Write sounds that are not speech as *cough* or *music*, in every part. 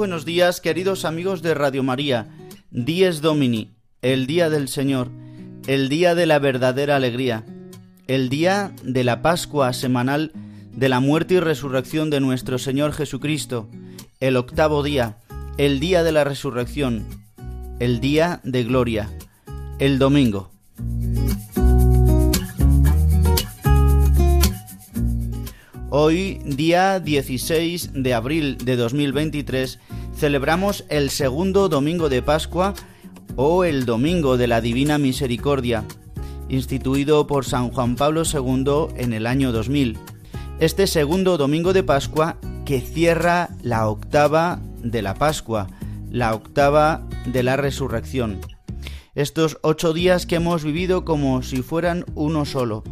Buenos días, queridos amigos de Radio María. Dies Domini, el día del Señor, el día de la verdadera alegría, el día de la Pascua semanal de la muerte y resurrección de nuestro Señor Jesucristo, el octavo día, el día de la resurrección, el día de gloria, el domingo. Hoy, día 16 de abril de 2023, celebramos el segundo domingo de Pascua o el Domingo de la Divina Misericordia, instituido por San Juan Pablo II en el año 2000. Este segundo domingo de Pascua que cierra la octava de la Pascua, la octava de la resurrección. Estos ocho días que hemos vivido como si fueran uno solo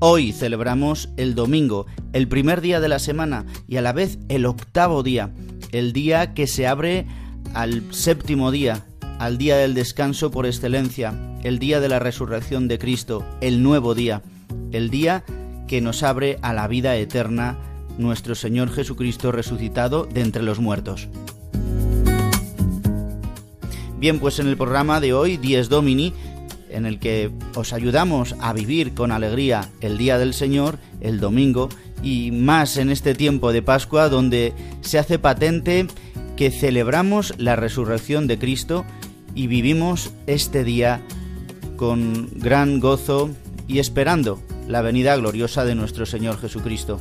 Hoy celebramos el domingo, el primer día de la semana y a la vez el octavo día, el día que se abre al séptimo día, al día del descanso por excelencia, el día de la resurrección de Cristo, el nuevo día, el día que nos abre a la vida eterna, nuestro Señor Jesucristo resucitado de entre los muertos. Bien, pues en el programa de hoy, Dies Domini, en el que os ayudamos a vivir con alegría el Día del Señor, el domingo, y más en este tiempo de Pascua donde se hace patente que celebramos la resurrección de Cristo y vivimos este día con gran gozo y esperando la venida gloriosa de nuestro Señor Jesucristo.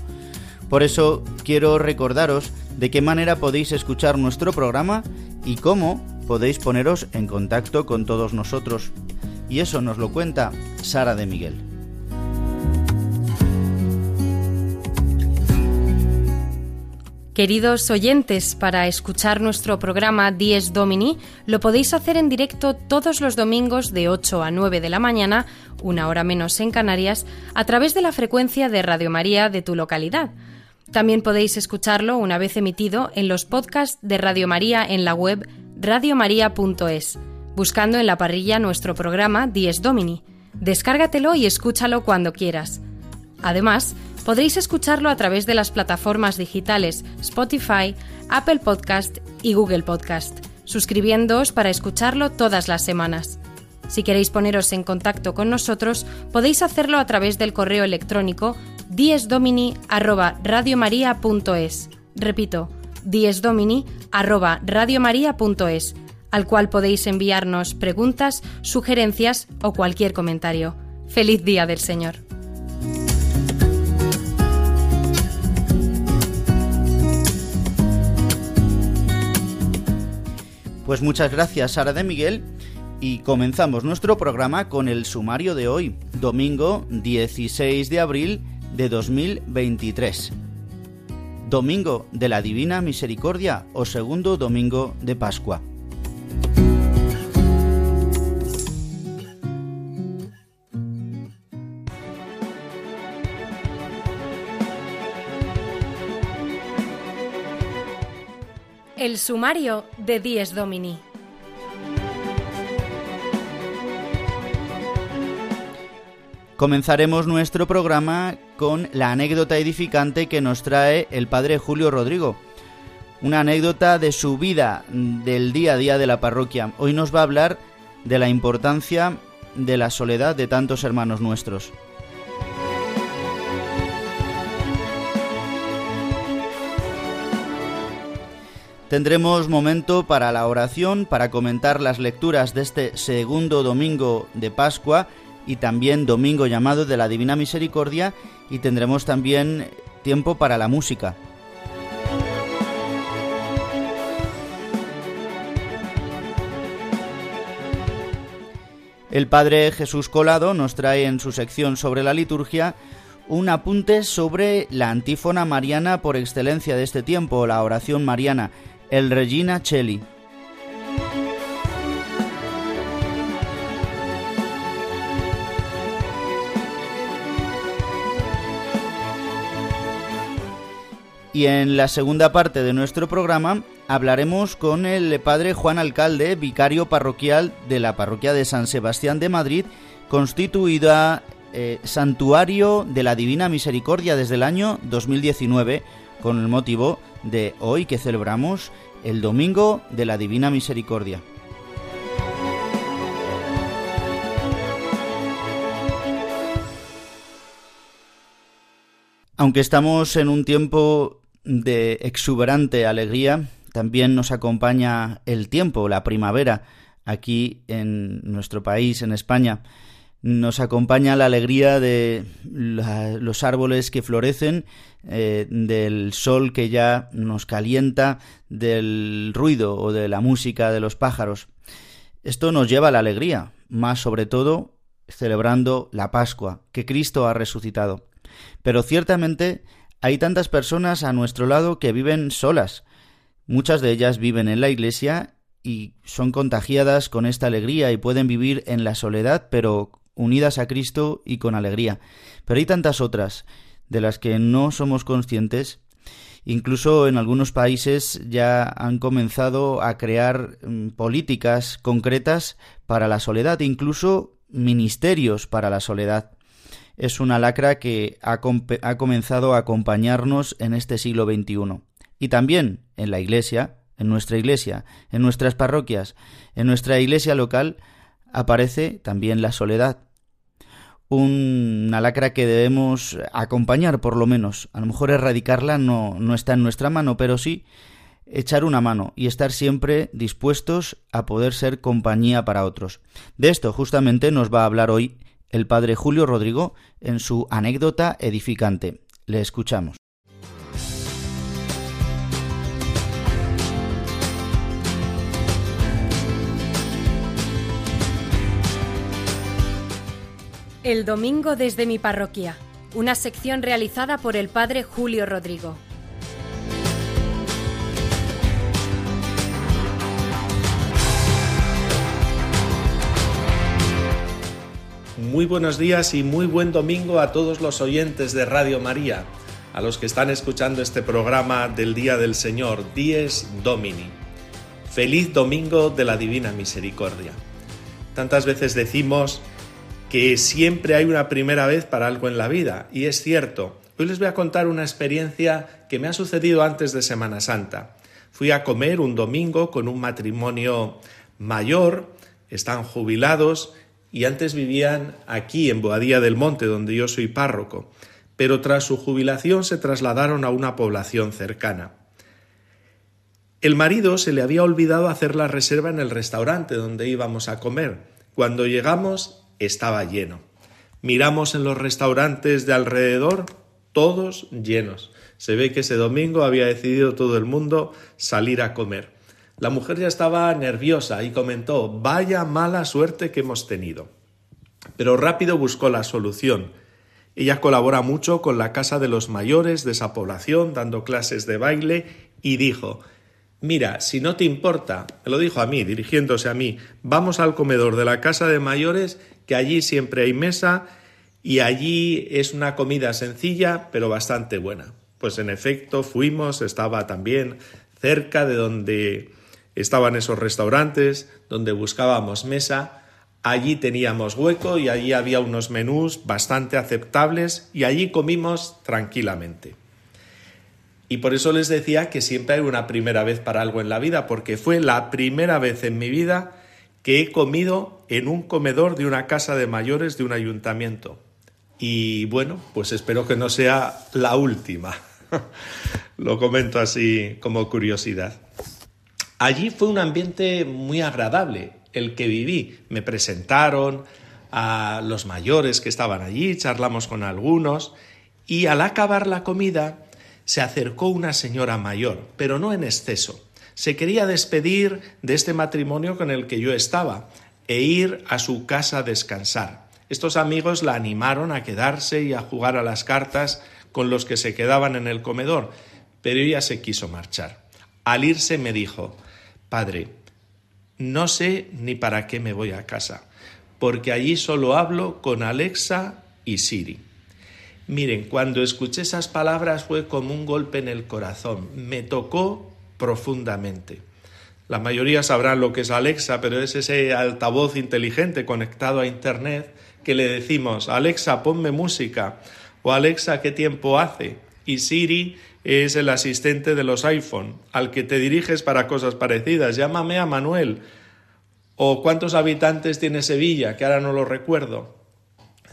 Por eso quiero recordaros de qué manera podéis escuchar nuestro programa y cómo podéis poneros en contacto con todos nosotros y eso nos lo cuenta Sara de Miguel. Queridos oyentes, para escuchar nuestro programa Dies Domini lo podéis hacer en directo todos los domingos de 8 a 9 de la mañana, una hora menos en Canarias, a través de la frecuencia de Radio María de tu localidad. También podéis escucharlo una vez emitido en los podcasts de Radio María en la web radiomaria.es buscando en la parrilla nuestro programa Dies Domini. Descárgatelo y escúchalo cuando quieras. Además, podréis escucharlo a través de las plataformas digitales Spotify, Apple Podcast y Google Podcast, suscribiendoos para escucharlo todas las semanas. Si queréis poneros en contacto con nosotros, podéis hacerlo a través del correo electrónico diesdomini@radiomaria.es. Repito, diesdomini@radiomaria.es al cual podéis enviarnos preguntas, sugerencias o cualquier comentario. Feliz Día del Señor. Pues muchas gracias Sara de Miguel y comenzamos nuestro programa con el sumario de hoy, domingo 16 de abril de 2023. Domingo de la Divina Misericordia o segundo domingo de Pascua. El sumario de Dies Domini. Comenzaremos nuestro programa con la anécdota edificante que nos trae el padre Julio Rodrigo. Una anécdota de su vida del día a día de la parroquia. Hoy nos va a hablar de la importancia de la soledad de tantos hermanos nuestros. Tendremos momento para la oración, para comentar las lecturas de este segundo domingo de Pascua y también domingo llamado de la Divina Misericordia y tendremos también tiempo para la música. El Padre Jesús Colado nos trae en su sección sobre la liturgia un apunte sobre la antífona mariana por excelencia de este tiempo, la oración mariana, el Regina Cheli. Y en la segunda parte de nuestro programa hablaremos con el padre Juan Alcalde, vicario parroquial de la parroquia de San Sebastián de Madrid, constituida eh, Santuario de la Divina Misericordia desde el año 2019, con el motivo de hoy que celebramos el Domingo de la Divina Misericordia. Aunque estamos en un tiempo de exuberante alegría, también nos acompaña el tiempo, la primavera, aquí en nuestro país, en España. Nos acompaña la alegría de los árboles que florecen, eh, del sol que ya nos calienta, del ruido o de la música de los pájaros. Esto nos lleva a la alegría, más sobre todo celebrando la Pascua, que Cristo ha resucitado. Pero ciertamente hay tantas personas a nuestro lado que viven solas. Muchas de ellas viven en la iglesia y son contagiadas con esta alegría y pueden vivir en la soledad, pero unidas a Cristo y con alegría. Pero hay tantas otras de las que no somos conscientes. Incluso en algunos países ya han comenzado a crear mm, políticas concretas para la soledad, incluso ministerios para la soledad es una lacra que ha, comenzado a acompañarnos en este siglo XXI. Y también en la Iglesia, en nuestra Iglesia, en nuestras parroquias, en nuestra Iglesia local, aparece también la soledad. Una lacra que debemos acompañar, por lo menos. A lo mejor erradicarla no, no está en nuestra mano, pero sí echar una mano y estar siempre dispuestos a poder ser compañía para otros. De esto justamente nos va a hablar hoy el padre Julio Rodrigo en su anécdota edificante. Le escuchamos. El domingo desde mi parroquia, una sección realizada por el padre Julio Rodrigo. Muy buenos días y muy buen domingo a todos los oyentes de Radio María, a los que están escuchando este programa del Día del Señor, Dies Domini. Feliz domingo de la Divina Misericordia. Tantas veces decimos que siempre hay una primera vez para algo en la vida, y es cierto. Hoy les voy a contar una experiencia que me ha sucedido antes de Semana Santa. Fui a comer un domingo con un matrimonio mayor, están jubilados, y antes vivían aquí en Boadía del Monte, donde yo soy párroco, pero tras su jubilación se trasladaron a una población cercana. El marido se le había olvidado hacer la reserva en el restaurante donde íbamos a comer. Cuando llegamos estaba lleno. Miramos en los restaurantes de alrededor, todos llenos. Se ve que ese domingo había decidido todo el mundo salir a comer. La mujer ya estaba nerviosa y comentó Vaya mala suerte que hemos tenido. Pero rápido buscó la solución. Ella colabora mucho con la casa de los mayores de esa población, dando clases de baile, y dijo Mira, si no te importa, lo dijo a mí, dirigiéndose a mí, vamos al comedor de la casa de mayores, que allí siempre hay mesa y allí es una comida sencilla, pero bastante buena. Pues en efecto fuimos, estaba también cerca de donde Estaban esos restaurantes donde buscábamos mesa, allí teníamos hueco y allí había unos menús bastante aceptables y allí comimos tranquilamente. Y por eso les decía que siempre hay una primera vez para algo en la vida, porque fue la primera vez en mi vida que he comido en un comedor de una casa de mayores de un ayuntamiento. Y bueno, pues espero que no sea la última. *laughs* Lo comento así como curiosidad. Allí fue un ambiente muy agradable el que viví. Me presentaron a los mayores que estaban allí, charlamos con algunos y al acabar la comida se acercó una señora mayor, pero no en exceso. Se quería despedir de este matrimonio con el que yo estaba e ir a su casa a descansar. Estos amigos la animaron a quedarse y a jugar a las cartas con los que se quedaban en el comedor, pero ella se quiso marchar. Al irse me dijo Padre, no sé ni para qué me voy a casa, porque allí solo hablo con Alexa y Siri. Miren, cuando escuché esas palabras fue como un golpe en el corazón, me tocó profundamente. La mayoría sabrán lo que es Alexa, pero es ese altavoz inteligente conectado a Internet que le decimos, Alexa, ponme música, o Alexa, ¿qué tiempo hace? Y Siri es el asistente de los iPhone, al que te diriges para cosas parecidas. Llámame a Manuel. O cuántos habitantes tiene Sevilla, que ahora no lo recuerdo.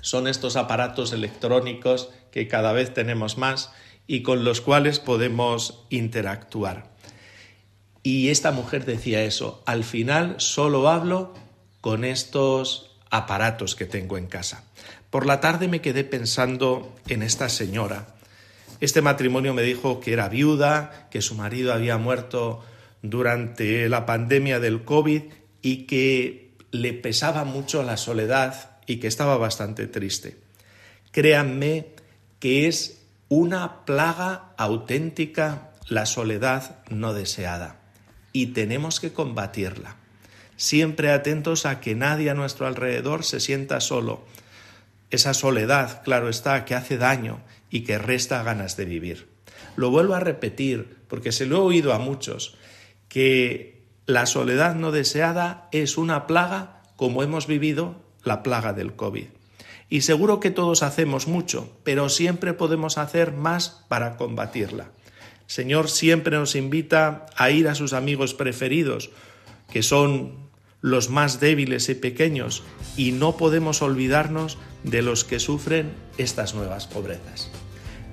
Son estos aparatos electrónicos que cada vez tenemos más y con los cuales podemos interactuar. Y esta mujer decía eso, al final solo hablo con estos aparatos que tengo en casa. Por la tarde me quedé pensando en esta señora. Este matrimonio me dijo que era viuda, que su marido había muerto durante la pandemia del COVID y que le pesaba mucho la soledad y que estaba bastante triste. Créanme que es una plaga auténtica la soledad no deseada y tenemos que combatirla. Siempre atentos a que nadie a nuestro alrededor se sienta solo. Esa soledad, claro está, que hace daño y que resta ganas de vivir. Lo vuelvo a repetir porque se lo he oído a muchos, que la soledad no deseada es una plaga como hemos vivido la plaga del COVID. Y seguro que todos hacemos mucho, pero siempre podemos hacer más para combatirla. Señor siempre nos invita a ir a sus amigos preferidos, que son los más débiles y pequeños, y no podemos olvidarnos de los que sufren estas nuevas pobrezas.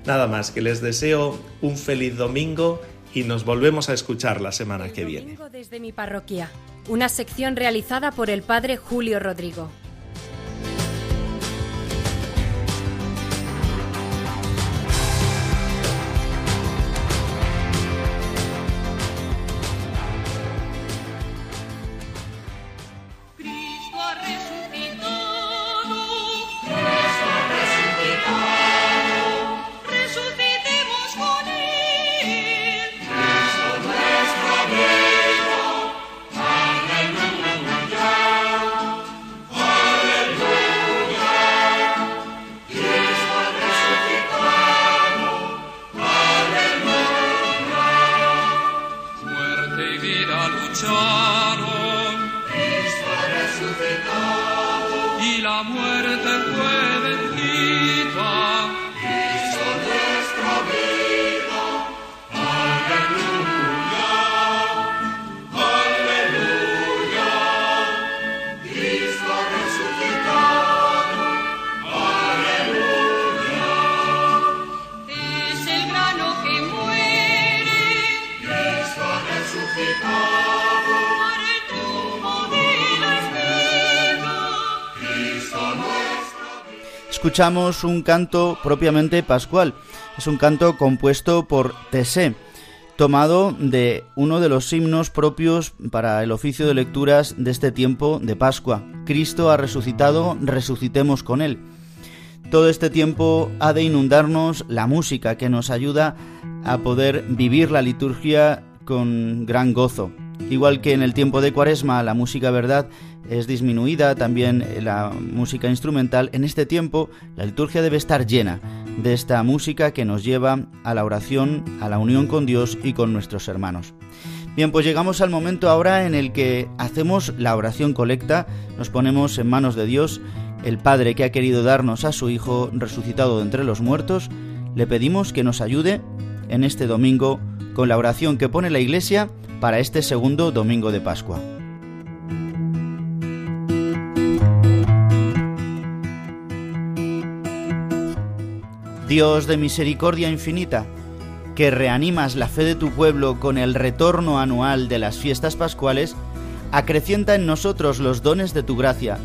Nada más, que les deseo un feliz domingo y nos volvemos a escuchar la semana que viene. Desde mi parroquia, una sección realizada por el padre Julio Rodrigo. Escuchamos un canto propiamente pascual. Es un canto compuesto por Tesé, tomado de uno de los himnos propios para el oficio de lecturas de este tiempo de Pascua. Cristo ha resucitado, resucitemos con él. Todo este tiempo ha de inundarnos la música que nos ayuda a poder vivir la liturgia con gran gozo. Igual que en el tiempo de Cuaresma la música verdad es disminuida, también la música instrumental, en este tiempo la liturgia debe estar llena de esta música que nos lleva a la oración, a la unión con Dios y con nuestros hermanos. Bien, pues llegamos al momento ahora en el que hacemos la oración colecta, nos ponemos en manos de Dios, el Padre que ha querido darnos a su Hijo resucitado de entre los muertos, le pedimos que nos ayude en este domingo con la oración que pone la Iglesia para este segundo domingo de Pascua. Dios de misericordia infinita, que reanimas la fe de tu pueblo con el retorno anual de las fiestas pascuales, acrecienta en nosotros los dones de tu gracia,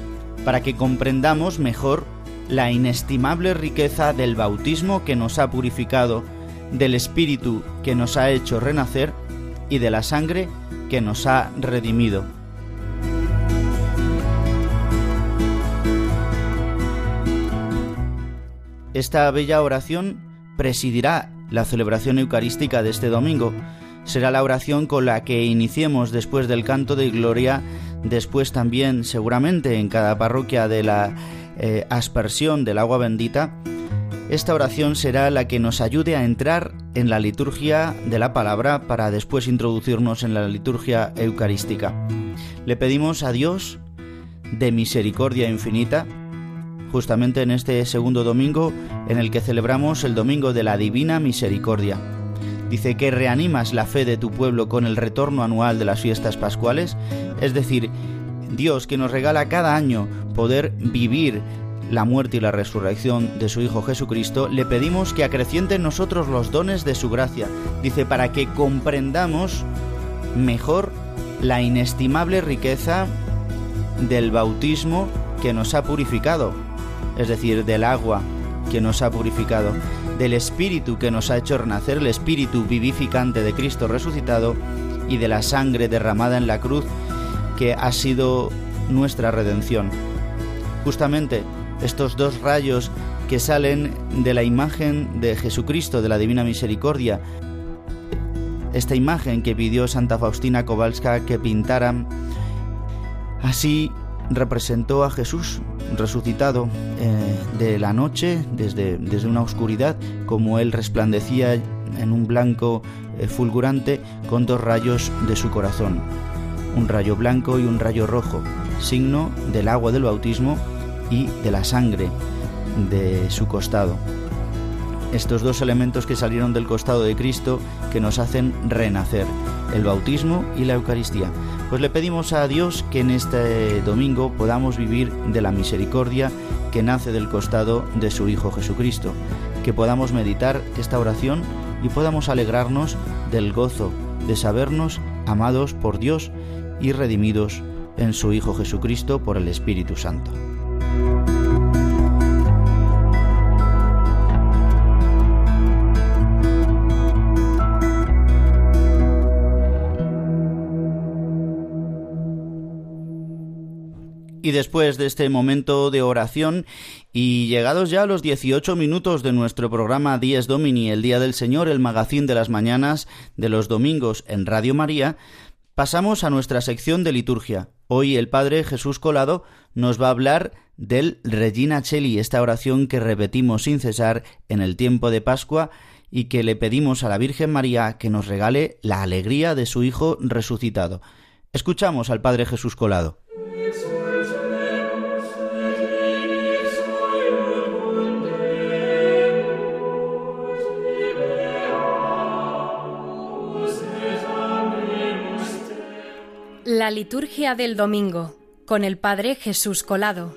para que comprendamos mejor la inestimable riqueza del bautismo que nos ha purificado, del Espíritu que nos ha hecho renacer y de la sangre que nos ha redimido. Esta bella oración presidirá la celebración eucarística de este domingo. Será la oración con la que iniciemos después del canto de gloria, después también seguramente en cada parroquia de la eh, aspersión del agua bendita. Esta oración será la que nos ayude a entrar en la liturgia de la palabra para después introducirnos en la liturgia eucarística. Le pedimos a Dios de misericordia infinita justamente en este segundo domingo en el que celebramos el Domingo de la Divina Misericordia. Dice que reanimas la fe de tu pueblo con el retorno anual de las fiestas pascuales, es decir, Dios que nos regala cada año poder vivir la muerte y la resurrección de su Hijo Jesucristo, le pedimos que acreciente en nosotros los dones de su gracia. Dice, para que comprendamos mejor la inestimable riqueza del bautismo que nos ha purificado, es decir, del agua que nos ha purificado, del Espíritu que nos ha hecho renacer, el Espíritu vivificante de Cristo resucitado y de la sangre derramada en la cruz que ha sido nuestra redención. Justamente estos dos rayos que salen de la imagen de Jesucristo, de la Divina Misericordia, esta imagen que pidió Santa Faustina Kowalska que pintaran, así representó a Jesús resucitado eh, de la noche, desde, desde, una oscuridad, como él resplandecía en un blanco eh, fulgurante con dos rayos de su corazón, un rayo blanco y un rayo rojo, signo del agua del bautismo y de la sangre de su costado. Estos dos elementos que salieron del costado de Cristo que nos hacen renacer, el bautismo y la Eucaristía. Pues le pedimos a Dios que en este domingo podamos vivir de la misericordia que nace del costado de su Hijo Jesucristo, que podamos meditar esta oración y podamos alegrarnos del gozo de sabernos amados por Dios y redimidos en su Hijo Jesucristo por el Espíritu Santo. Y después de este momento de oración y llegados ya a los 18 minutos de nuestro programa Dies Domini, el Día del Señor, el magazín de las mañanas de los domingos en Radio María, pasamos a nuestra sección de liturgia. Hoy el Padre Jesús Colado nos va a hablar del Regina Cheli, esta oración que repetimos sin cesar en el tiempo de Pascua y que le pedimos a la Virgen María que nos regale la alegría de su Hijo resucitado. Escuchamos al Padre Jesús Colado. La liturgia del domingo con el Padre Jesús Colado.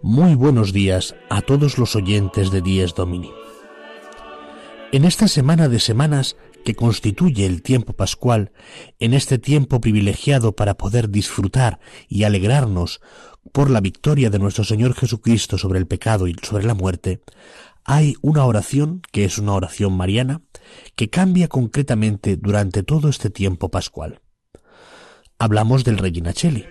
Muy buenos días a todos los oyentes de Dies Domini. En esta semana de semanas que constituye el tiempo pascual, en este tiempo privilegiado para poder disfrutar y alegrarnos por la victoria de nuestro Señor Jesucristo sobre el pecado y sobre la muerte, hay una oración, que es una oración mariana, que cambia concretamente durante todo este tiempo pascual. Hablamos del Regina Cheli.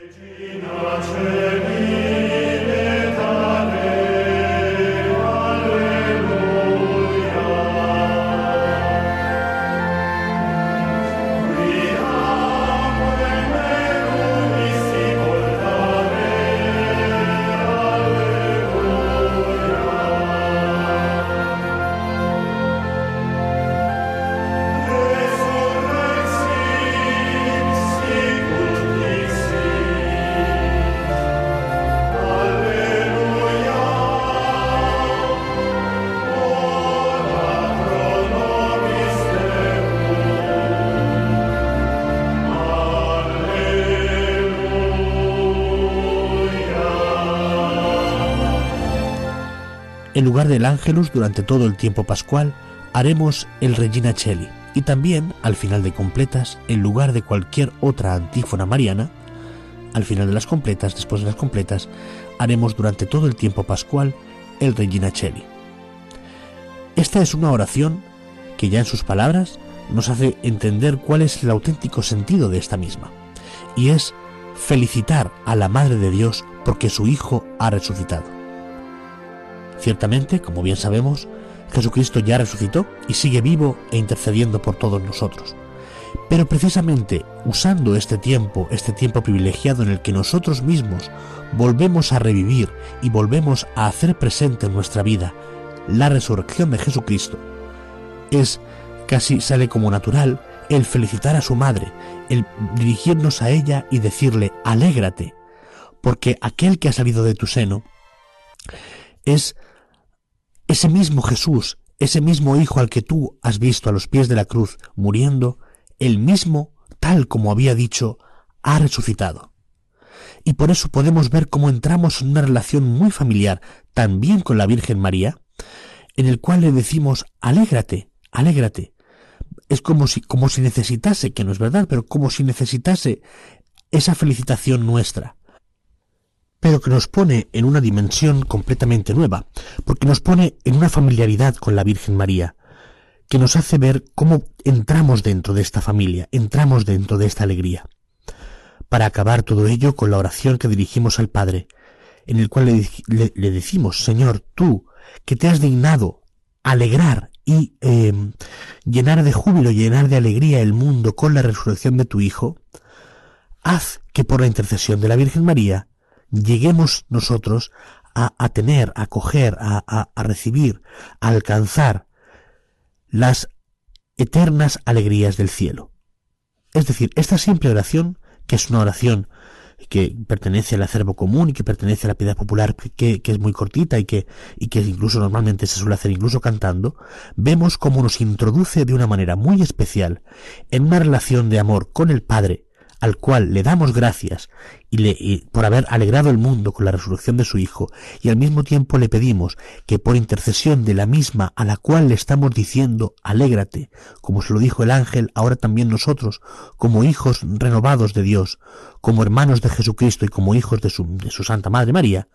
Lugar del ángelus durante todo el tiempo pascual, haremos el Regina Cheli y también, al final de completas, en lugar de cualquier otra antífona mariana, al final de las completas, después de las completas, haremos durante todo el tiempo pascual el Regina Cheli. Esta es una oración que ya en sus palabras nos hace entender cuál es el auténtico sentido de esta misma, y es felicitar a la Madre de Dios porque su Hijo ha resucitado. Ciertamente, como bien sabemos, Jesucristo ya resucitó y sigue vivo e intercediendo por todos nosotros. Pero precisamente usando este tiempo, este tiempo privilegiado en el que nosotros mismos volvemos a revivir y volvemos a hacer presente en nuestra vida la resurrección de Jesucristo, es casi sale como natural el felicitar a su madre, el dirigirnos a ella y decirle, alégrate, porque aquel que ha salido de tu seno es ese mismo Jesús, ese mismo Hijo al que tú has visto a los pies de la cruz muriendo, el mismo, tal como había dicho, ha resucitado. Y por eso podemos ver cómo entramos en una relación muy familiar, también con la Virgen María, en el cual le decimos, alégrate, alégrate, es como si, como si necesitase, que no es verdad, pero como si necesitase esa felicitación nuestra, pero que nos pone en una dimensión completamente nueva, porque nos pone en una familiaridad con la Virgen María, que nos hace ver cómo entramos dentro de esta familia, entramos dentro de esta alegría. Para acabar todo ello con la oración que dirigimos al Padre, en el cual le, decimos, Señor, tú, que te has dignado alegrar y em, llenar de júbilo, llenar de alegría el mundo con la resurrección de tu Hijo, haz que por la intercesión de la Virgen María lleguemos nosotros a, tener, a coger, a, recibir, a alcanzar las eternas alegrías del cielo. Es decir, esta simple oración, que es una oración que pertenece al acervo común y que pertenece a la piedad popular que, es muy cortita y que incluso normalmente se suele hacer incluso cantando, vemos cómo nos introduce de una manera muy especial en una relación de amor con el Padre al cual le damos gracias y, le, por haber alegrado el mundo con la resurrección de su Hijo, y al mismo tiempo le pedimos que por intercesión de la misma a la cual le estamos diciendo, alégrate, como se lo dijo el ángel, ahora también nosotros, como hijos renovados de Dios, como hermanos de Jesucristo y como hijos de su, de su Santa Madre María,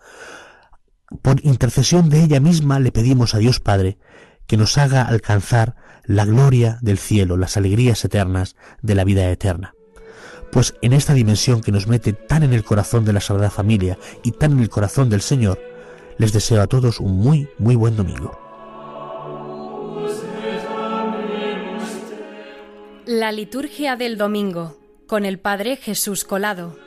por intercesión de ella misma le pedimos a Dios Padre que nos haga alcanzar la gloria del cielo, las alegrías eternas de la vida eterna pues en esta dimensión que nos mete tan en el corazón de la Sagrada Familia y tan en el corazón del Señor, les deseo a todos un muy, muy buen domingo. La liturgia del domingo con el Padre Jesús Colado.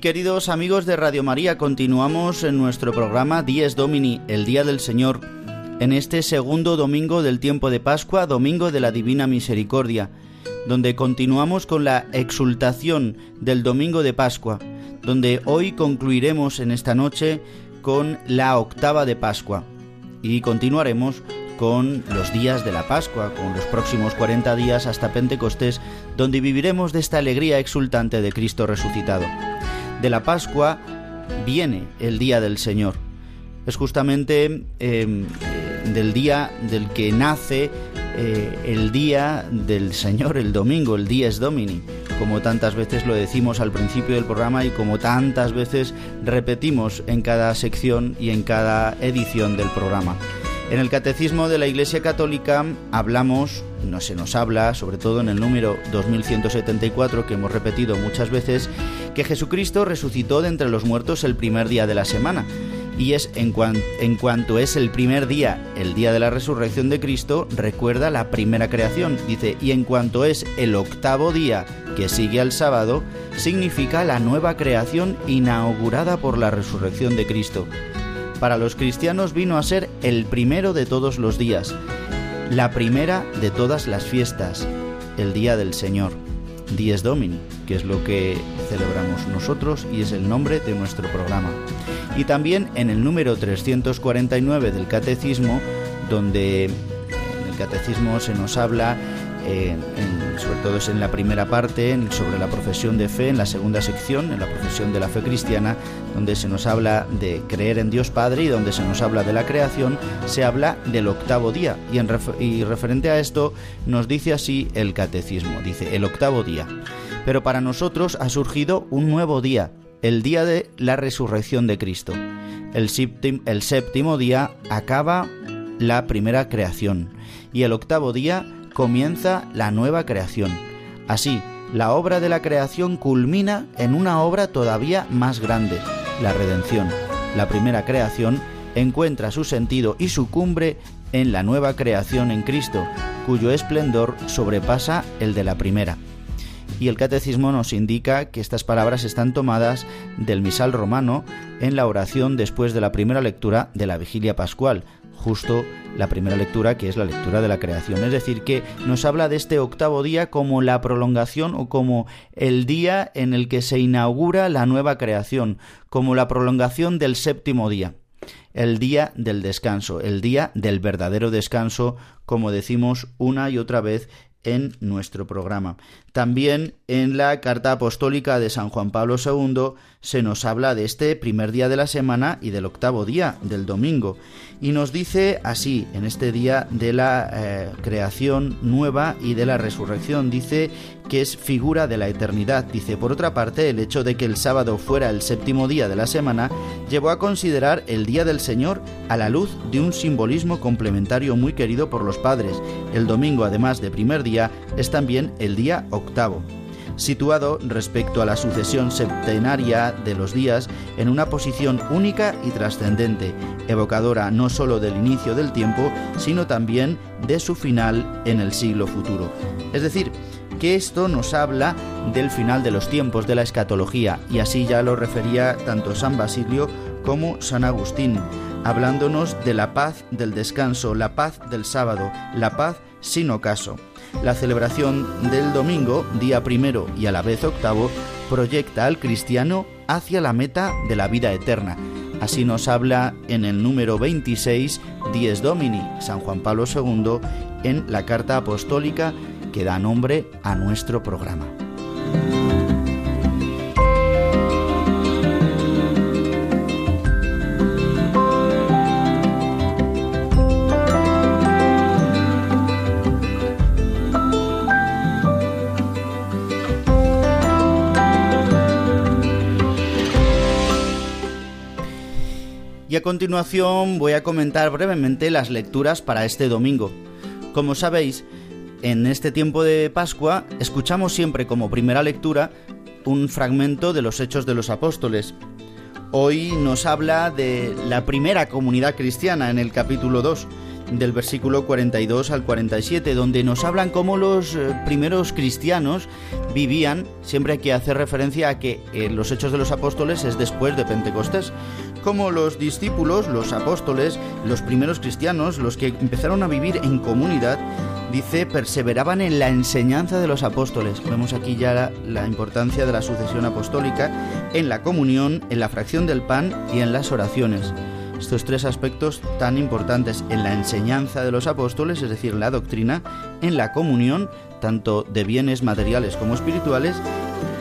Queridos amigos de Radio María, continuamos en nuestro programa Dies Domini, el Día del Señor, en este segundo domingo del tiempo de Pascua, domingo de la Divina Misericordia, donde continuamos con la exultación del domingo de Pascua, donde hoy concluiremos en esta noche con la octava de Pascua y continuaremos con los días de la Pascua, con los próximos 40 días hasta Pentecostés, donde viviremos de esta alegría exultante de Cristo resucitado de la Pascua viene el día del Señor. Es justamente em, eh, del día del que nace eh, el día del Señor, el domingo, el Dies Domini, como tantas veces lo decimos al principio del programa y como tantas veces repetimos en cada sección y en cada edición del programa. En el Catecismo de la Iglesia Católica hablamos, no se nos habla, sobre todo en el número 2174 que hemos repetido muchas veces, que Jesucristo resucitó de entre los muertos el primer día de la semana. Y es en, en cuanto es el primer día, el día de la resurrección de Cristo, recuerda la primera creación. Dice, y en cuanto es el octavo día que sigue al sábado, significa la nueva creación inaugurada por la resurrección de Cristo. Para los cristianos vino a ser el primero de todos los días, la primera de todas las fiestas, el día del Señor, Dies Domini, que es lo que celebramos nosotros y es el nombre de nuestro programa. Y también en el número 349 del Catecismo, donde en el Catecismo se nos habla sobre todo es en la primera parte, sobre la profesión de fe, en la segunda sección, en la profesión de la fe cristiana, donde se nos habla de creer en Dios Padre y donde se nos habla de la creación, se habla del octavo día. Y, en y referente a esto nos dice así el catecismo, dice el octavo día. Pero para nosotros ha surgido un nuevo día, el día de la resurrección de Cristo. El el séptimo día acaba la primera creación y el octavo día comienza la nueva creación. Así, la obra de la creación culmina en una obra todavía más grande, la redención. La primera creación encuentra su sentido y su cumbre en la nueva creación en Cristo, cuyo esplendor sobrepasa el de la primera. Y el catecismo nos indica que estas palabras están tomadas del misal romano en la oración después de la primera lectura de la vigilia pascual, justo la primera lectura, que es la lectura de la creación. Es decir, que nos habla de este octavo día como la prolongación o como el día en el que se inaugura la nueva creación, como la prolongación del séptimo día el día del descanso, el día del verdadero descanso, como decimos una y otra vez en nuestro programa. También en la carta apostólica de San Juan Pablo II se nos habla de este primer día de la semana y del octavo día, del domingo. Y nos dice así, en este día de la eh, creación nueva y de la resurrección, dice que es figura de la eternidad. Dice, por otra parte, el hecho de que el sábado fuera el séptimo día de la semana llevó a considerar el día del Señor a la luz de un simbolismo complementario muy querido por los padres. El domingo, además de primer día, es también el día octavo situado respecto a la sucesión septenaria de los días en una posición única y trascendente, evocadora no sólo del inicio del tiempo, sino también de su final en el siglo futuro. Es decir, que esto nos habla del final de los tiempos, de la escatología, y así ya lo refería tanto San Basilio como San Agustín, hablándonos de la paz del descanso, la paz del sábado, la paz sin ocaso. La celebración del domingo, día primero y a la vez octavo, proyecta al cristiano hacia la meta de la vida eterna. Así nos habla en el número 26, Dies Domini, San Juan Pablo II, en la carta apostólica que da nombre a nuestro programa. Y a continuación voy a comentar brevemente las lecturas para este domingo. Como sabéis, en este tiempo de Pascua escuchamos siempre como primera lectura un fragmento de los Hechos de los Apóstoles. Hoy nos habla de la primera comunidad cristiana en el capítulo 2, del versículo 42 al 47, donde nos hablan cómo los eh, primeros cristianos vivían, siempre hay que hacer referencia a que eh, los Hechos de los Apóstoles es después de Pentecostés, como los discípulos, los apóstoles, los primeros cristianos, los que empezaron a vivir en comunidad, dice, perseveraban en la enseñanza de los apóstoles. Vemos aquí ya la, importancia de la sucesión apostólica, en la comunión, en la fracción del pan y en las oraciones. Estos tres aspectos tan importantes en la enseñanza de los apóstoles, es decir, la doctrina, en la comunión, tanto de bienes materiales como espirituales,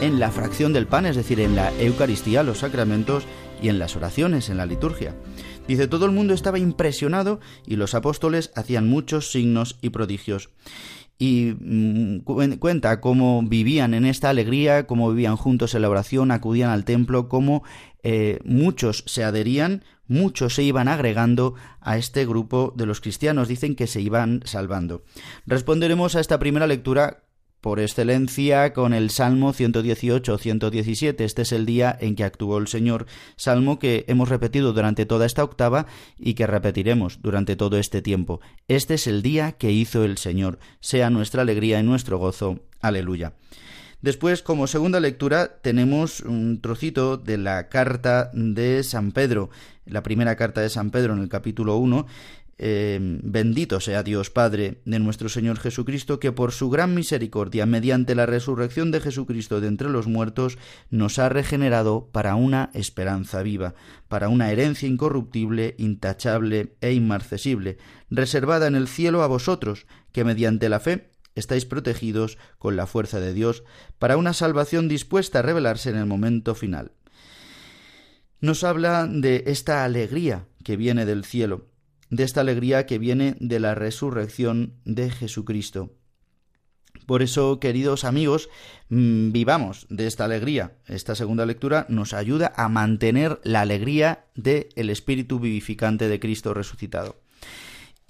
en la fracción del pan, es decir, en la Eucaristía, los sacramentos, y en las oraciones, en la liturgia. Dice, todo el mundo estaba impresionado y los apóstoles hacían muchos signos y prodigios. Y mm, cuenta cómo vivían en esta alegría, cómo vivían juntos en la oración, acudían al templo, cómo eh, muchos se adherían, muchos se iban agregando a este grupo de los cristianos, dicen que se iban salvando. Responderemos a esta primera lectura por excelencia con el Salmo 118-117. Este es el día en que actuó el Señor, salmo que hemos repetido durante toda esta octava y que repetiremos durante todo este tiempo. Este es el día que hizo el Señor, sea nuestra alegría y nuestro gozo. Aleluya. Después, como segunda lectura, tenemos un trocito de la carta de San Pedro, la primera carta de San Pedro en el capítulo 1, Em, bendito sea Dios Padre de nuestro Señor Jesucristo, que por su gran misericordia, mediante la resurrección de Jesucristo de entre los muertos, nos ha regenerado para una esperanza viva, para una herencia incorruptible, intachable e inmarcesible, reservada en el cielo a vosotros, que mediante la fe estáis protegidos con la fuerza de Dios, para una salvación dispuesta a revelarse en el momento final. Nos habla de esta alegría que viene del cielo, de esta alegría que viene de la resurrección de Jesucristo. Por eso, queridos amigos, mm, vivamos de esta alegría. Esta segunda lectura nos ayuda a mantener la alegría del el Espíritu vivificante de Cristo resucitado.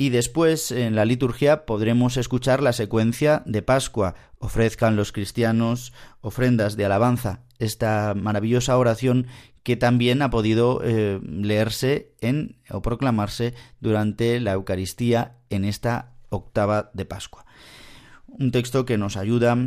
Y después, en la liturgia, podremos escuchar la secuencia de Pascua. Ofrezcan los cristianos ofrendas de alabanza. Esta maravillosa oración que también ha podido eh, leerse en o proclamarse durante la Eucaristía en esta octava de Pascua. Un texto que nos ayuda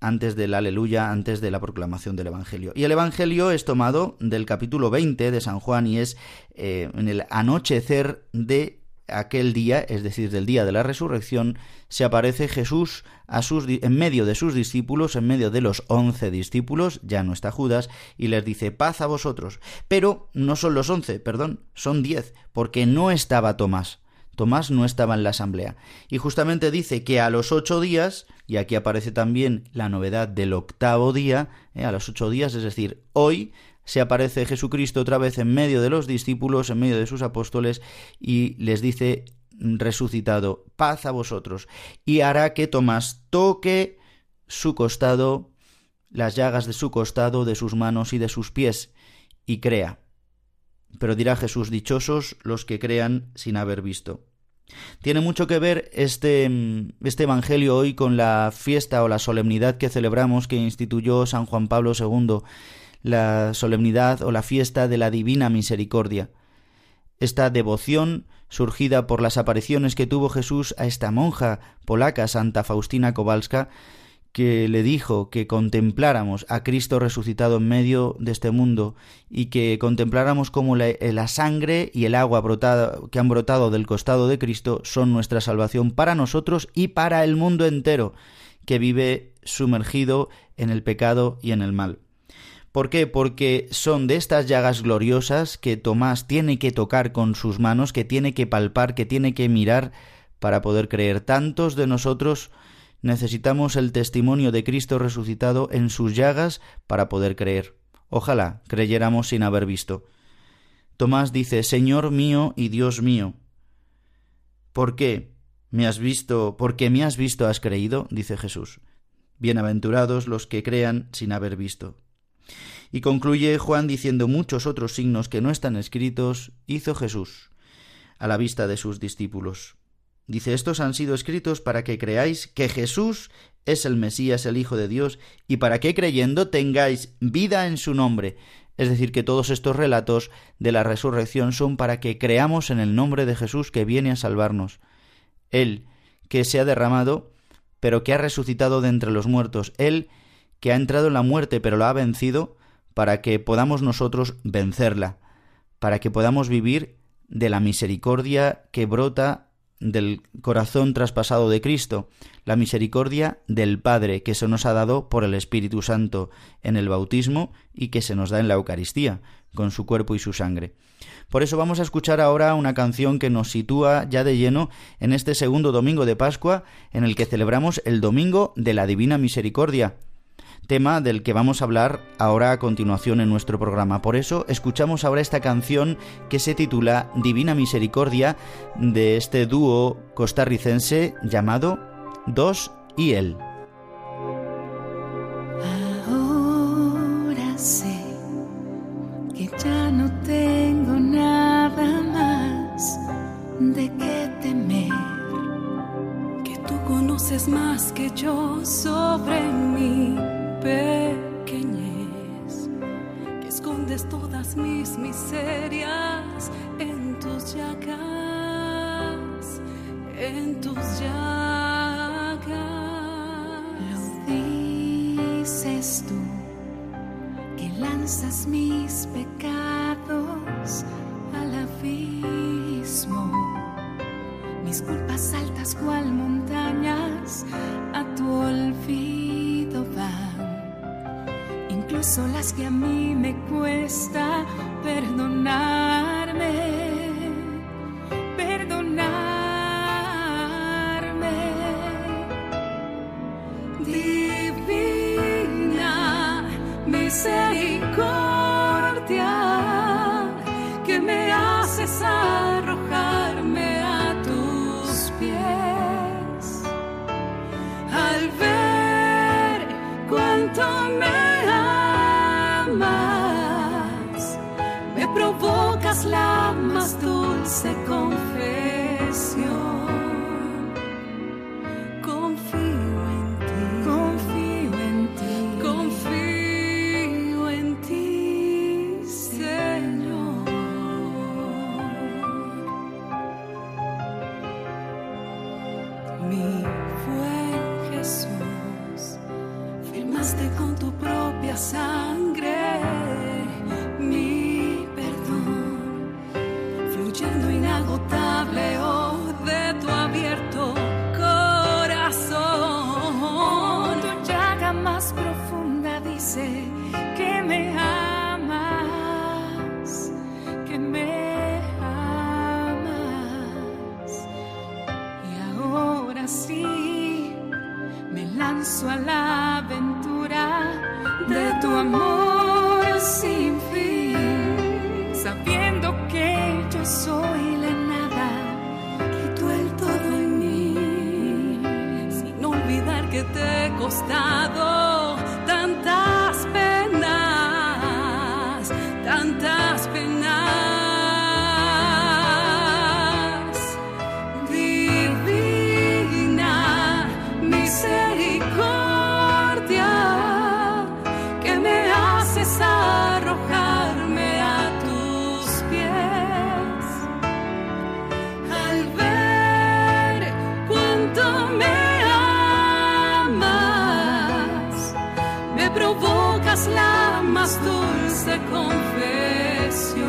antes del aleluya, antes de la proclamación del Evangelio. Y el Evangelio es tomado del capítulo 20 de San Juan y es eh, en el anochecer de aquel día, es decir, del día de la resurrección, se aparece Jesús a sus, en medio de sus discípulos, en medio de los once discípulos, ya no está Judas, y les dice paz a vosotros. Pero no son los once, perdón, son diez, porque no estaba Tomás. Tomás no estaba en la asamblea. Y justamente dice que a los ocho días, y aquí aparece también la novedad del octavo día, eh, a los ocho días, es decir, hoy, se aparece Jesucristo otra vez en medio de los discípulos, en medio de sus apóstoles, y les dice resucitado, paz a vosotros, y hará que Tomás toque su costado, las llagas de su costado, de sus manos y de sus pies, y crea. Pero dirá Jesús, dichosos los que crean sin haber visto. Tiene mucho que ver este, este Evangelio hoy con la fiesta o la solemnidad que celebramos que instituyó San Juan Pablo II la solemnidad o la fiesta de la Divina Misericordia. Esta devoción, surgida por las apariciones que tuvo Jesús a esta monja polaca, Santa Faustina Kowalska, que le dijo que contempláramos a Cristo resucitado en medio de este mundo y que contempláramos como la, la, sangre y el agua que han brotado del costado de Cristo son nuestra salvación para nosotros y para el mundo entero que vive sumergido en el pecado y en el mal. ¿Por qué? Porque son de estas llagas gloriosas que Tomás tiene que tocar con sus manos, que tiene que palpar, que tiene que mirar para poder creer. Tantos de nosotros necesitamos el testimonio de Cristo resucitado en sus llagas para poder creer. Ojalá creyéramos sin haber visto. Tomás dice, Señor mío y Dios mío. ¿Por qué? ¿Me has visto? ¿Porque me has visto has creído? dice Jesús. Bienaventurados los que crean sin haber visto. Y concluye Juan diciendo muchos otros signos que no están escritos hizo Jesús a la vista de sus discípulos. Dice, estos han sido escritos para que creáis que Jesús es el Mesías, el Hijo de Dios, y para que creyendo tengáis vida en su nombre. Es decir, que todos estos relatos de la resurrección son para que creamos en el nombre de Jesús que viene a salvarnos. Él, que se ha derramado, pero que ha resucitado de entre los muertos. Él, que ha entrado en la muerte pero la ha vencido, para que podamos nosotros vencerla, para que podamos vivir de la misericordia que brota del corazón traspasado de Cristo, la misericordia del Padre que se nos ha dado por el Espíritu Santo en el bautismo y que se nos da en la Eucaristía, con su cuerpo y su sangre. Por eso vamos a escuchar ahora una canción que nos sitúa ya de lleno en este segundo domingo de Pascua, en el que celebramos el Domingo de la Divina Misericordia, tema del que vamos a hablar ahora a continuación en nuestro programa. Por eso escuchamos ahora esta canción que se titula Divina Misericordia de este dúo costarricense llamado Dos y Él. Ahora sé que ya no tengo nada más de qué temer, que tú conoces más que yo sobre mi pequeñez, que escondes todas mis miserias en tus llagas, en tus llagas. Lo dices tú, que lanzas mis pecados al abismo mis culpas altas cual montañas a tu olvido van, incluso las que a mí me cuesta perdonarme, perdonarme. Divina misericordia que me haces arrojarme la más dulce confesión dulce confesión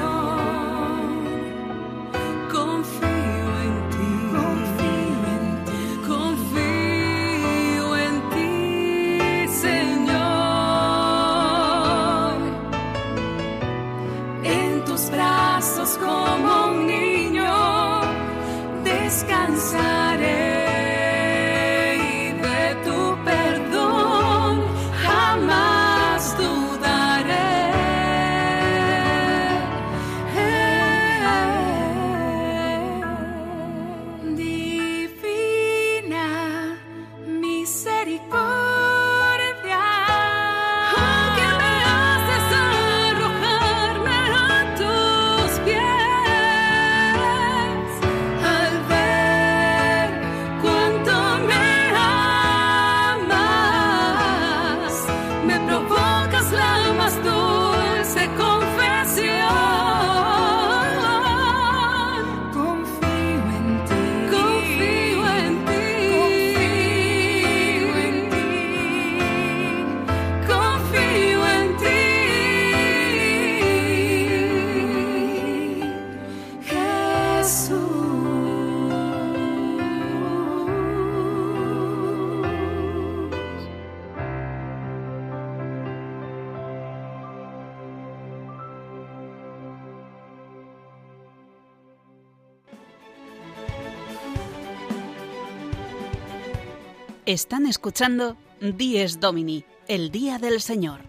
Están escuchando Dies Domini, el Día del Señor,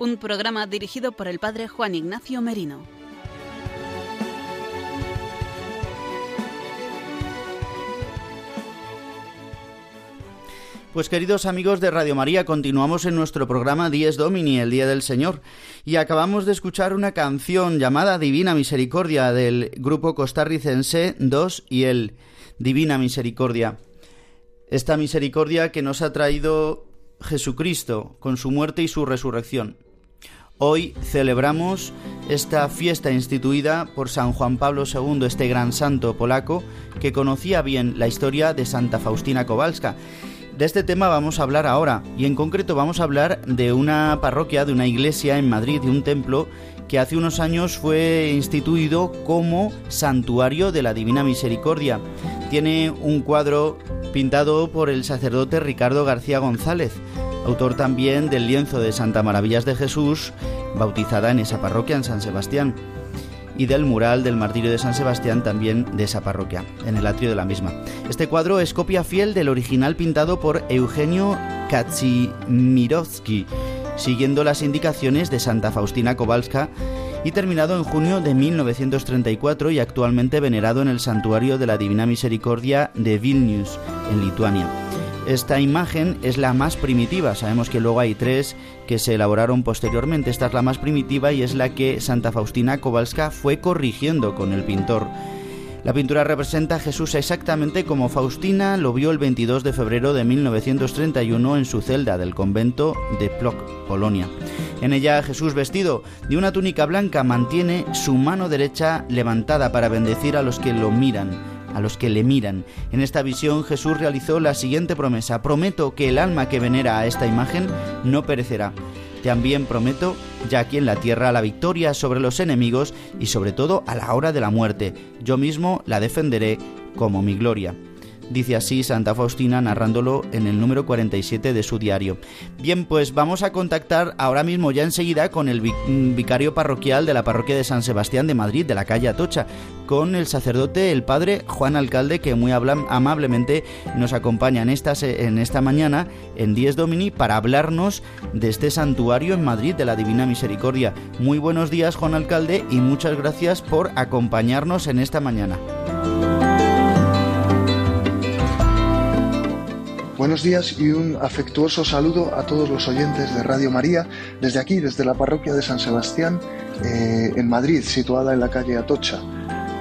un programa dirigido por el Padre Juan Ignacio Merino. Pues queridos amigos de Radio María, continuamos en nuestro programa Dies Domini, el Día del Señor, y acabamos de escuchar una canción llamada Divina Misericordia del grupo costarricense 2 y el Divina Misericordia. Esta misericordia que nos ha traído Jesucristo con su muerte y su resurrección. Hoy celebramos esta fiesta instituida por San Juan Pablo II, este gran santo polaco que conocía bien la historia de Santa Faustina Kowalska. De este tema vamos a hablar ahora y en concreto vamos a hablar de una parroquia, de una iglesia en Madrid, de un templo que hace unos años fue instituido como Santuario de la Divina Misericordia. Tiene un cuadro pintado por el sacerdote Ricardo García González, autor también del lienzo de Santa Maravillas de Jesús, bautizada en esa parroquia en San Sebastián, y del mural del martirio de San Sebastián también de esa parroquia, en el atrio de la misma. Este cuadro es copia fiel del original pintado por Eugenio Kazimirovsky, siguiendo las indicaciones de Santa Faustina Kowalska y terminado en junio de 1934 y actualmente venerado en el Santuario de la Divina Misericordia de Vilnius, en Lituania. Esta imagen es la más primitiva, sabemos que luego hay tres que se elaboraron posteriormente, esta es la más primitiva y es la que Santa Faustina Kowalska fue corrigiendo con el pintor. La pintura representa a Jesús exactamente como Faustina lo vio el 22 de febrero de 1931 en su celda del convento de Plock, Polonia. En ella Jesús vestido de una túnica blanca mantiene su mano derecha levantada para bendecir a los que lo miran a los que le miran. En esta visión Jesús realizó la siguiente promesa, prometo que el alma que venera a esta imagen no perecerá. También prometo, ya aquí en la tierra, la victoria sobre los enemigos y sobre todo a la hora de la muerte. Yo mismo la defenderé como mi gloria. Dice así Santa Faustina narrándolo en el número 47 de su diario. Bien, pues vamos a contactar ahora mismo ya enseguida con el mm, vicario parroquial de la parroquia de San Sebastián de Madrid, de la calle Atocha, con el sacerdote, el padre Juan Alcalde, que muy amablemente nos acompaña en esta, en esta mañana en 10 Domini para hablarnos de este santuario en Madrid de la Divina Misericordia. Muy buenos días, Juan Alcalde, y muchas gracias por acompañarnos en esta mañana. Buenos días y un afectuoso saludo a todos los oyentes de Radio María desde aquí, desde la parroquia de San Sebastián eh, en Madrid, situada en la calle Atocha.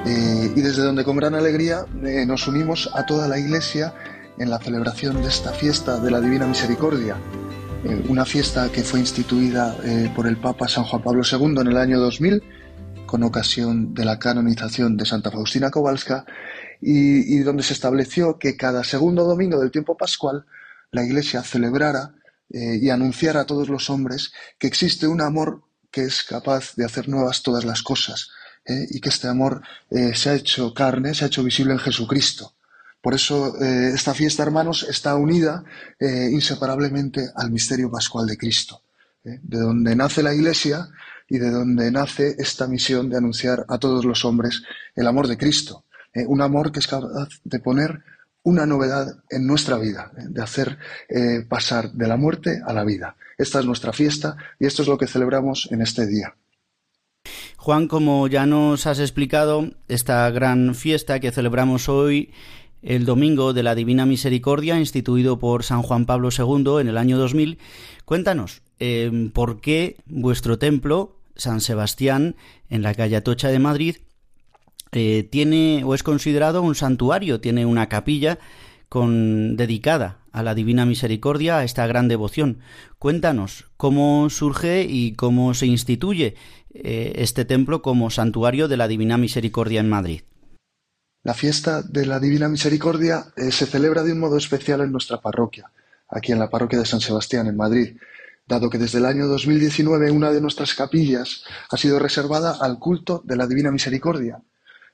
Eh, y desde donde con gran alegría eh, nos unimos a toda la Iglesia en la celebración de esta fiesta de la Divina Misericordia, una fiesta que fue instituida por el Papa San Juan Pablo II en el año 2000 con ocasión de la canonización de Santa Faustina Kowalska y, donde se estableció que cada segundo domingo del tiempo pascual la Iglesia celebrara eh, y anunciara a todos los hombres que existe un amor que es capaz de hacer nuevas todas las cosas eh, y que este amor eh, se ha hecho carne, se ha hecho visible en Jesucristo. Por eso esta fiesta, hermanos, está unida inseparablemente al misterio pascual de Cristo, de donde nace la Iglesia y de donde nace esta misión de anunciar a todos los hombres el amor de Cristo. Eh, un amor que es capaz de poner una novedad en nuestra vida, eh, de hacer eh, pasar de la muerte a la vida. Esta es nuestra fiesta y esto es lo que celebramos en este día. Juan, como ya nos has explicado, esta gran fiesta que celebramos hoy, el Domingo de la Divina Misericordia, instituido por San Juan Pablo II en el año 2000, cuéntanos, ¿por qué vuestro templo, San Sebastián, en la calle Atocha de Madrid, eh, tiene o es considerado un santuario, tiene una capilla con, dedicada a la Divina Misericordia, a esta gran devoción. Cuéntanos cómo surge y cómo se instituye eh, este templo como santuario de la Divina Misericordia en Madrid. La fiesta de la Divina Misericordia eh, se celebra de un modo especial en nuestra parroquia, aquí en la parroquia de San Sebastián, en Madrid, dado que desde el año 2019 una de nuestras capillas ha sido reservada al culto de la Divina Misericordia,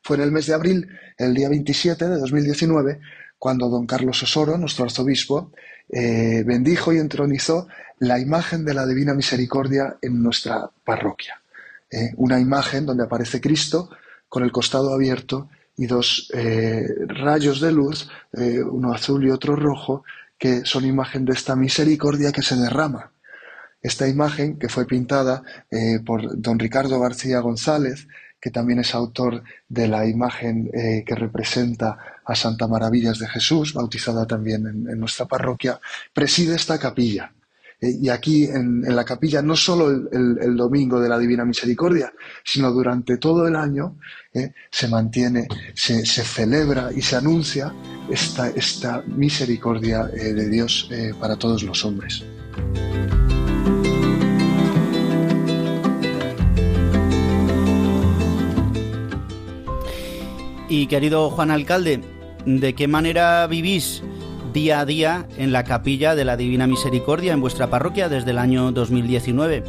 fue en el mes de abril, el día 27 de 2019, cuando don Carlos Osoro, nuestro arzobispo, eh, bendijo y entronizó la imagen de la Divina Misericordia en nuestra parroquia. Eh, una imagen donde aparece Cristo con el costado abierto y dos eh, rayos de luz, uno azul y otro rojo, que son imagen de esta misericordia que se derrama. Esta imagen, que fue pintada por don Ricardo García González, que también es autor de la imagen eh, que representa a Santa Maravillas de Jesús, bautizada también en, nuestra parroquia, preside esta capilla. Eh, y aquí en, la capilla, no solo el, domingo de la Divina Misericordia, sino durante todo el año, eh, se mantiene, se, celebra y se anuncia esta, esta misericordia de Dios para todos los hombres. Y querido Juan Alcalde, ¿de qué manera vivís día a día en la capilla de la Divina Misericordia en vuestra parroquia desde el año 2019?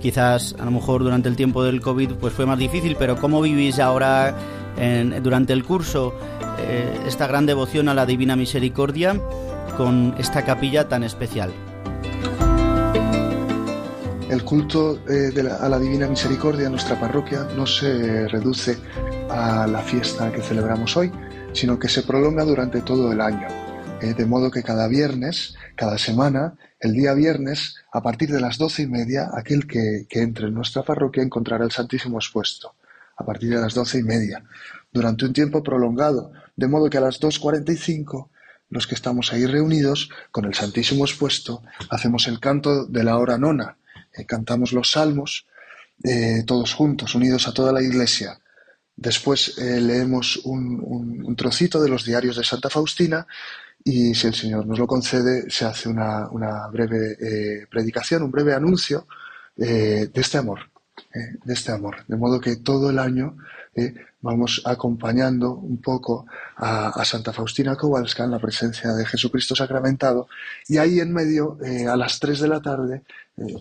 Quizás a lo mejor durante el tiempo del COVID pues fue más difícil, pero ¿cómo vivís ahora durante el curso eh, esta gran devoción a la Divina Misericordia con esta capilla tan especial? El culto eh, a la Divina Misericordia en nuestra parroquia no se reduce a la fiesta que celebramos hoy, sino que se prolonga durante todo el año. Eh, de modo que cada viernes, cada semana, el día viernes, a partir de las doce y media, aquel que, entre en nuestra parroquia encontrará el Santísimo expuesto. A partir de las doce y media, durante un tiempo prolongado, de modo que a las dos cuarenta y cinco, los que estamos ahí reunidos, con el Santísimo expuesto, hacemos el canto de la hora nona, eh, cantamos los salmos, eh, todos juntos, unidos a toda la iglesia, Después eh, leemos un, trocito de los diarios de Santa Faustina y si el Señor nos lo concede, se hace una, breve eh, predicación, un breve anuncio eh, de este amor, de este amor. De modo que todo el año vamos acompañando un poco a, Santa Faustina Kowalska en la presencia de Jesucristo sacramentado y ahí en medio, a las 3 de la tarde,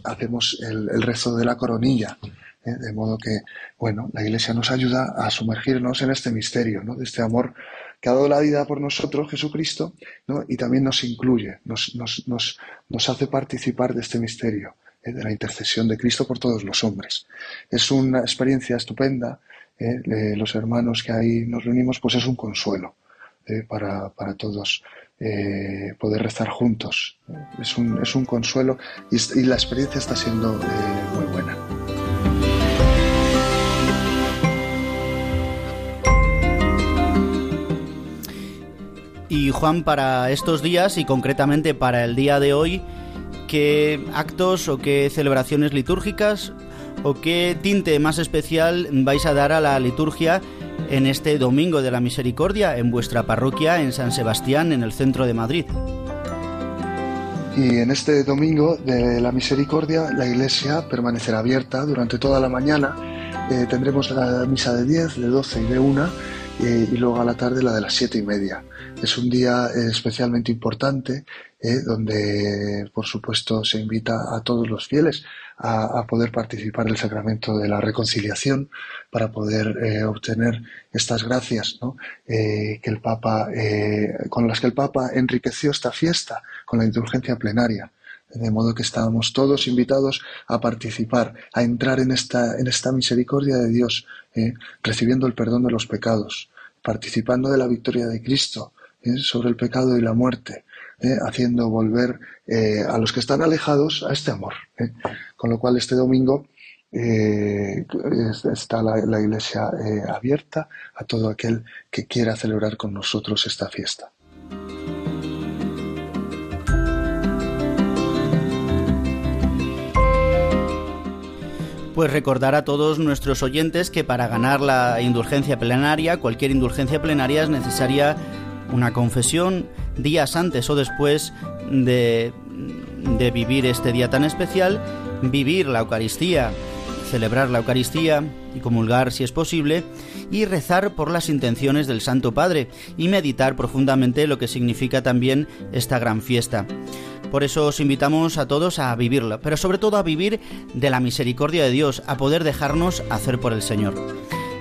hacemos el rezo de la coronilla. ¿Eh? De modo que, bueno, la Iglesia nos ayuda a sumergirnos en este misterio, ¿no? De este amor que ha dado la vida por nosotros, Jesucristo, ¿no? Y también nos incluye, nos, nos, nos, nos hace participar de este misterio, ¿eh? de la intercesión de Cristo por todos los hombres. Es una experiencia estupenda, ¿eh? los hermanos que ahí nos reunimos, pues es un consuelo. Para, para, todos poder rezar juntos. Es un, es un consuelo y, y, la experiencia está siendo muy buena. Y Juan, para estos días y concretamente para el día de hoy, ¿qué actos o qué celebraciones litúrgicas o qué tinte más especial vais a dar a la liturgia en este Domingo de la Misericordia en vuestra parroquia en San Sebastián, en el centro de Madrid? Y en este Domingo de la Misericordia la iglesia permanecerá abierta durante toda la mañana. Eh, tendremos la misa de 10, de 12 y de 1 eh, y luego a la tarde la de las 7 y media. Es un día eh, especialmente importante eh, donde, por supuesto, se invita a todos los fieles a, poder participar del sacramento de la reconciliación para poder obtener estas gracias que el Papa, con las que el Papa enriqueció esta fiesta con la indulgencia plenaria. De modo que estábamos todos invitados a participar, a entrar en esta, en esta misericordia de Dios, recibiendo el perdón de los pecados, participando de la victoria de Cristo, ¿eh? sobre el pecado y la muerte, ¿eh? haciendo volver eh, a los que están alejados a este amor. Con lo cual este domingo está la iglesia abierta a todo aquel que quiera celebrar con nosotros esta fiesta. Pues recordar a todos nuestros oyentes que para ganar la indulgencia plenaria, cualquier indulgencia plenaria es necesaria una confesión días antes o después de, de vivir este día tan especial, vivir la Eucaristía, celebrar la Eucaristía y comulgar si es posible, y rezar por las intenciones del Santo Padre y meditar profundamente lo que significa también esta gran fiesta. Por eso os invitamos a todos a vivirla, pero sobre todo a vivir de la misericordia de Dios, a poder dejarnos hacer por el Señor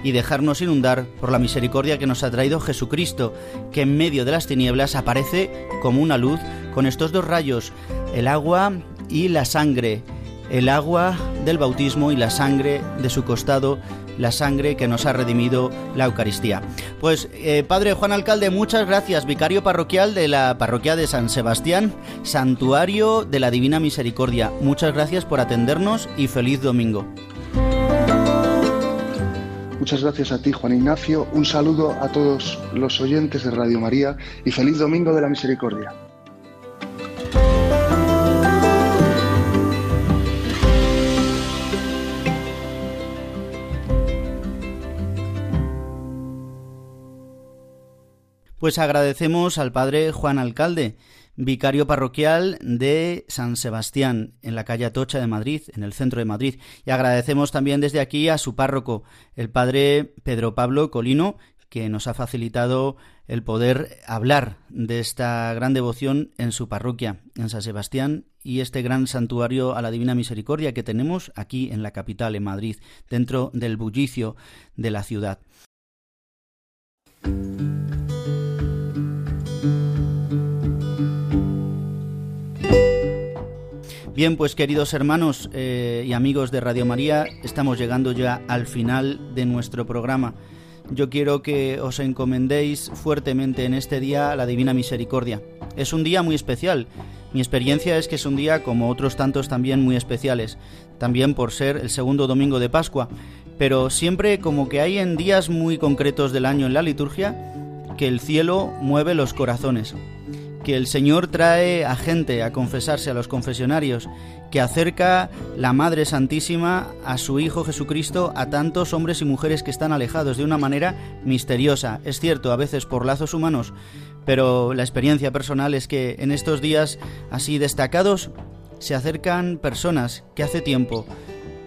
y dejarnos inundar por la misericordia que nos ha traído Jesucristo, que en medio de las tinieblas aparece como una luz con estos dos rayos, el agua y la sangre, el agua del bautismo y la sangre de su costado, la sangre que nos ha redimido la Eucaristía. Pues eh, Padre Juan Alcalde, muchas gracias, vicario parroquial de la parroquia de San Sebastián, santuario de la Divina Misericordia. Muchas gracias por atendernos y feliz domingo. Muchas gracias a ti, Juan Ignacio. Un saludo a todos los oyentes de Radio María y feliz Domingo de la Misericordia. Pues agradecemos al padre Juan Alcalde, vicario parroquial de San Sebastián, en la calle Atocha de Madrid, en el centro de Madrid. Y agradecemos también desde aquí a su párroco, el padre Pedro Pablo Colino, que nos ha facilitado el poder hablar de esta gran devoción en su parroquia, en San Sebastián, y este gran santuario a la Divina Misericordia que tenemos aquí en la capital, en Madrid, dentro del bullicio de la ciudad. Bien, pues queridos hermanos eh, y amigos de Radio María, estamos llegando ya al final de nuestro programa. Yo quiero que os encomendéis fuertemente en este día a la Divina Misericordia. Es un día muy especial. Mi experiencia es que es un día como otros tantos también muy especiales, también por ser el segundo domingo de Pascua, pero siempre como que hay en días muy concretos del año en la liturgia que el cielo mueve los corazones que el Señor trae a gente a confesarse a los confesionarios, que acerca la Madre Santísima a su Hijo Jesucristo a tantos hombres y mujeres que están alejados de una manera misteriosa. Es cierto, a veces por lazos humanos, pero la experiencia personal es que en estos días así destacados se acercan personas que hace tiempo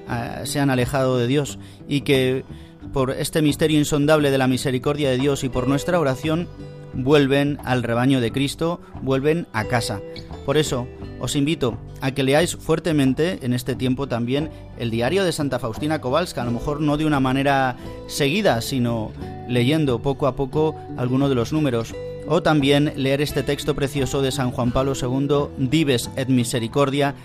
ah, se han alejado de Dios y que por este misterio insondable de la misericordia de Dios y por nuestra oración vuelven al rebaño de Cristo, vuelven a casa. Por eso, os invito a que leáis fuertemente en este tiempo también el diario de Santa Faustina Kowalska, a lo mejor no de una manera seguida, sino leyendo poco a poco alguno de los números. O también leer este texto precioso de San Juan Pablo II, Dives et Misericordia,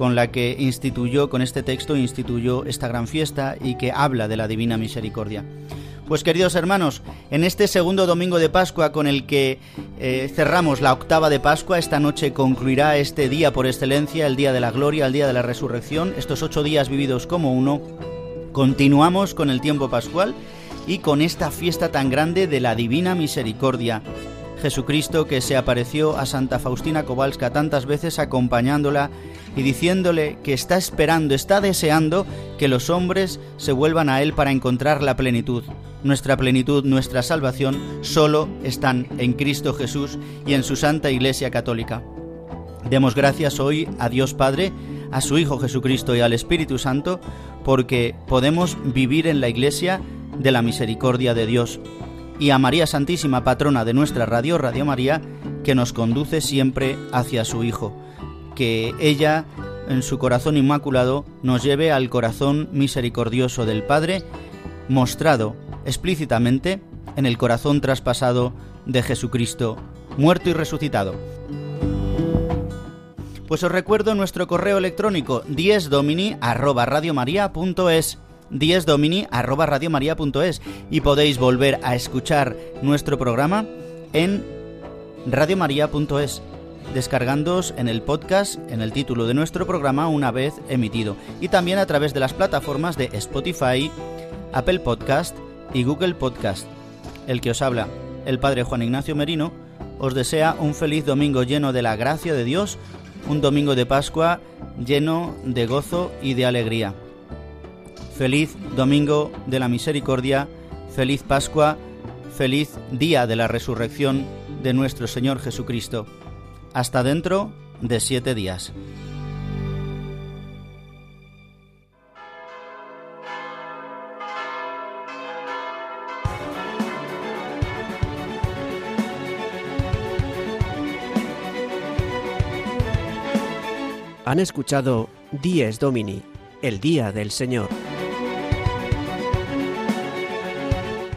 con la que instituyó, con este texto instituyó esta gran fiesta y que habla de la divina misericordia. Pues queridos hermanos, en este segundo domingo de Pascua con el que eh, cerramos la octava de Pascua, esta noche concluirá este día por excelencia, el día de la gloria, el día de la resurrección, estos ocho días vividos como uno, continuamos con el tiempo pascual y con esta fiesta tan grande de la divina misericordia. Jesucristo que se apareció a Santa Faustina Kowalska tantas veces acompañándola y diciéndole que está esperando, está deseando que los hombres se vuelvan a Él para encontrar la plenitud nuestra plenitud, nuestra salvación, solo están en Cristo Jesús y en su Santa Iglesia Católica. Demos gracias hoy a Dios Padre, a su Hijo Jesucristo y al Espíritu Santo, porque podemos vivir en la Iglesia de la misericordia de Dios. Y a María Santísima, patrona de nuestra radio, Radio María, que nos conduce siempre hacia su Hijo. Que ella, en su corazón inmaculado, nos lleve al corazón misericordioso del Padre, mostrado explícitamente en el corazón traspasado de Jesucristo, muerto y resucitado. Pues os recuerdo nuestro correo electrónico diesdomini@radiomaria.es diesdomini@radiomaria.es y podéis volver a escuchar nuestro programa en radiomaria.es descargándoos en el podcast en el título de nuestro programa una vez emitido y también a través de las plataformas de Spotify, Apple Podcast, y Google Podcast. El que os habla, el Padre Juan Ignacio Merino, os desea un feliz domingo lleno de la gracia de Dios, un domingo de Pascua lleno de gozo y de alegría. Feliz domingo de la misericordia, feliz Pascua, feliz día de la resurrección de nuestro Señor Jesucristo. Hasta dentro de siete días. Han escuchado Dies Domini, el Día del Señor,